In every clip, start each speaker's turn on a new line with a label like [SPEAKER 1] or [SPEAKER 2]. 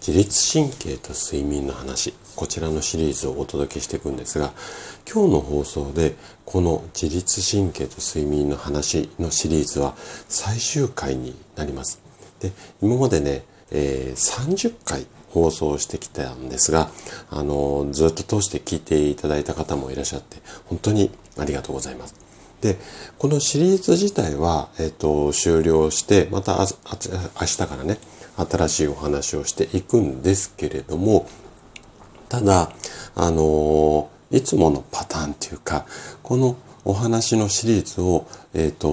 [SPEAKER 1] 自律神経と睡眠の話。こちらのシリーズをお届けしていくんですが今日の放送でこの自律神経と睡眠の話のシリーズは最終回になります。で今までね、えー、30回放送してきたんですが、あのずっと通して聞いていただいた方もいらっしゃって本当にありがとうございます。で、このシリーズ自体は、えっ、と、終了して、また明日からね、新しいお話をしていくんですけれども、ただ、あのいつものパターンっていうか、このお話のシリーズを、えっ、と、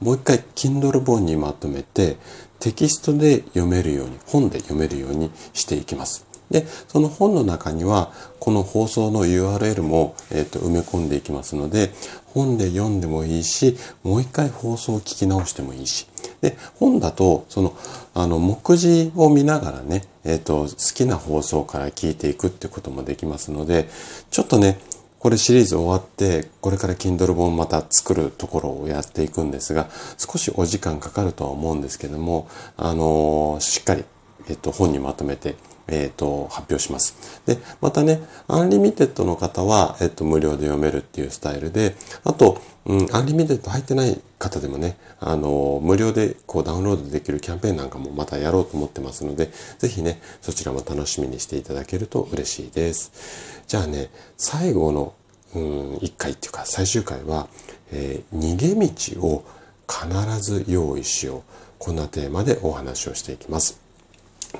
[SPEAKER 1] もう一回 Kindle 本にまとめてテキストで読めるように、本で読めるようにしていきます。で、その本の中には、この放送の URL も、えーと、埋め込んでいきますので、本で読んでもいいし、もう一回放送を聞き直してもいいし。で、本だと、その、あの、目次を見ながらね、えっ、ー、と、好きな放送から聞いていくってこともできますので、ちょっとね、これシリーズ終わって、これから Kindle 本また作るところをやっていくんですが、少しお時間かかるとは思うんですけども、あのー、しっかり、えっ、と、本にまとめてえっ、ー、と、発表します。で、またね、 Unlimited の方は、えっ、と、無料で読めるっていうスタイルで、あと、うん、 Unlimited 入ってない方でもね、あの、無料でこうダウンロードできるキャンペーンなんかもまたやろうと思ってますので、ぜひね、そちらも楽しみにしていただけると嬉しいです。じゃあね、最後の、うん、1回っていうか最終回は、えー、逃げ道を必ず用意しよう。こんなテーマでお話をしていきます。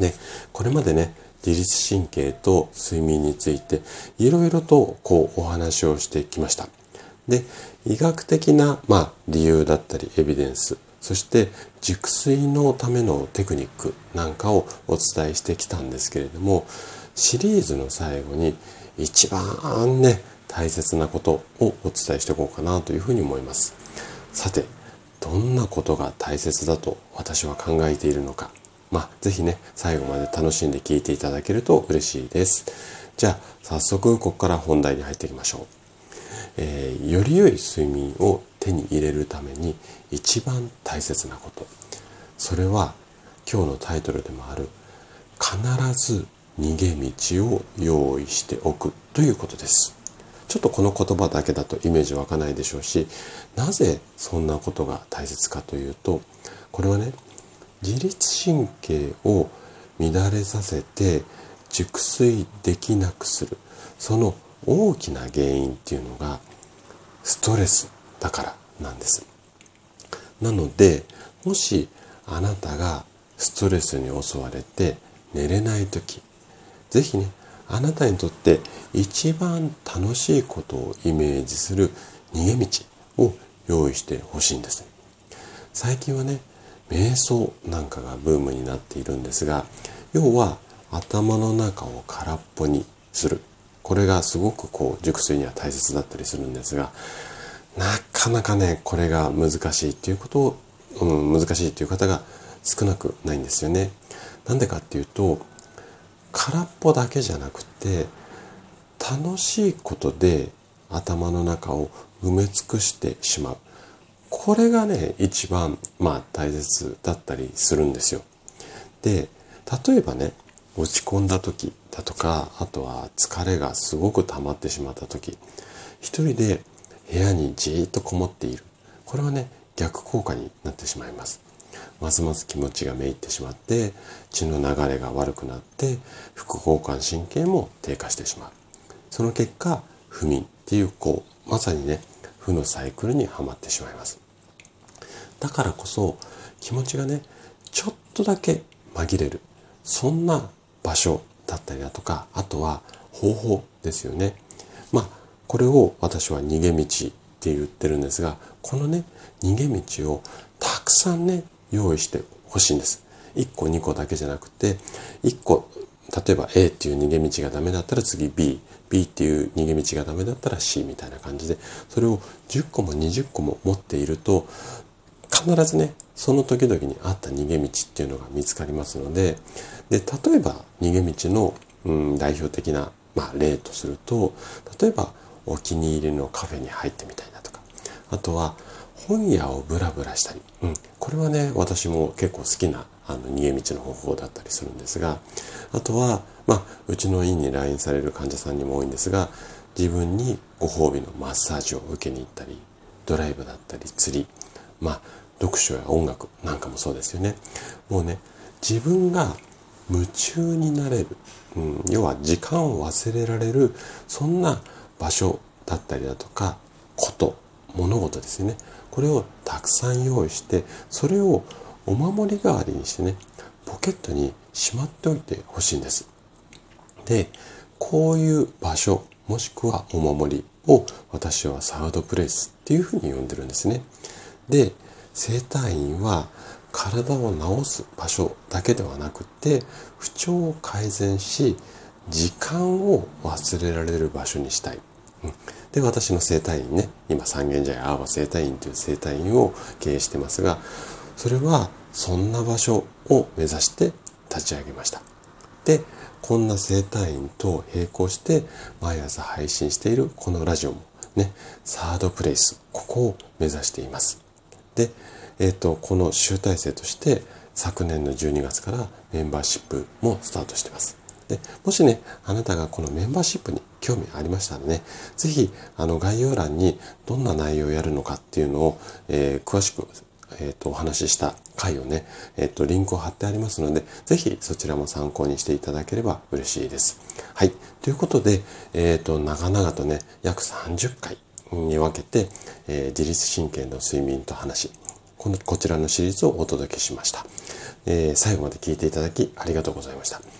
[SPEAKER 1] で、これまでね、自律神経と睡眠についていろいろとこうお話をしてきました。で、医学的な、まあ、理由だったりエビデンス、そして熟睡のためのテクニックなんかをお伝えしてきたんですけれども、シリーズの最後に一番ね、大切なことをお伝えしていこうかなというふうに思います。さて、どんなことが大切だと私は考えているのか。まあ、ぜひね、最後まで楽しんで聞いていただけると嬉しいです。じゃあ、早速、ここから本題に入っていきましょう。えー、より良い睡眠を手に入れるために一番大切なこと。それは、今日のタイトルでもある、必ず逃げ道を用意しておくということです。ちょっとこの言葉だけだとイメージ湧かないでしょうし、なぜそんなことが大切かというと、これはね、自律神経を乱れさせて熟睡できなくするその大きな原因っていうのがストレスだからなんです。なのでもしあなたがストレスに襲われて寝れない時是非ねあなたにとって一番楽しいことをイメージする逃げ道を用意してほしいんです。最近はね瞑想なんかがブームになっているんですが要は頭の中を空っぽにするこれがすごくこう熟睡には大切だったりするんですがなかなかねこれが難しいっていうことを、うん、難しいっていう方が少なくないんですよね。なんでかっていうと空っぽだけじゃなくて楽しいことで頭の中を埋め尽くしてしまうこれがね、一番、まあ大切だったりするんですよ。で、例えばね、落ち込んだ時だとか、あとは疲れがすごく溜まってしまった時、一人で部屋にじーっとこもっている。これはね、逆効果になってしまいます。ますます気持ちがめいってしまって、血の流れが悪くなって、副交感神経も低下してしまう。その結果、不眠っていう、こう、まさにね、負のサイクルにはまってしまいます。だからこそ気持ちがね、ちょっとだけ紛れる。そんな場所だったりだとか、あとは方法ですよね。まあ、これを私は逃げ道って言ってるんですが、このね、逃げ道をたくさんね、用意してほしいんです。1個2個だけじゃなくて、1個、例えば A っていう逃げ道がダメだったら次 B、B っていう逃げ道がダメだったら C みたいな感じで、それを10個も20個も持っていると、必ずね、その時々にあった逃げ道っていうのが見つかりますので、で、例えば逃げ道の、うん、代表的な、まあ、例とすると、例えばお気に入りのカフェに入ってみたいなとか、あとは本屋をブラブラしたり、うん、これはね、私も結構好きなあの逃げ道の方法だったりするんですが、あとは、まあ、うちの院に来院される患者さんにも多いんですが、自分にご褒美のマッサージを受けに行ったり、ドライブだったり、釣り、まあ、読書や音楽なんかもそうですよね。もうね、自分が夢中になれる、うん、要は時間を忘れられる、そんな場所だったりだとか、こと、物事ですよね。これをたくさん用意して、それをお守り代わりにしてね、ポケットにしまっておいてほしいんです。で、こういう場所、もしくはお守りを私はサードプレイスっていうふうに呼んでるんですね。で、整体院は体を治す場所だけではなくて不調を改善し時間を忘れられる場所にしたい。うんで、私の整体院ね、今三軒茶屋アーバ整体院という整体院を経営してますが、それはそんな場所を目指して立ち上げました。で、こんな整体院と並行して毎朝配信しているこのラジオもね、サードプレイス、ここを目指しています。で、えっ、ー、と、この集大成として昨年の12月からメンバーシップもスタートしてます。で、もしね、あなたがこのメンバーシップに興味ありましたらね、ぜひ、あの、概要欄にどんな内容をやるのかっていうのを、えー、詳しく、えっ、ー、と、お話しした回をね、えっ、ー、と、リンクを貼ってありますので、ぜひそちらも参考にしていただければ嬉しいです。はい。ということで、えっ、と、長々とね、約30回に分けて、え自律神経の睡眠と話、このこちらのシリーズをお届けしました、えー、最後まで聞いていただきありがとうございました。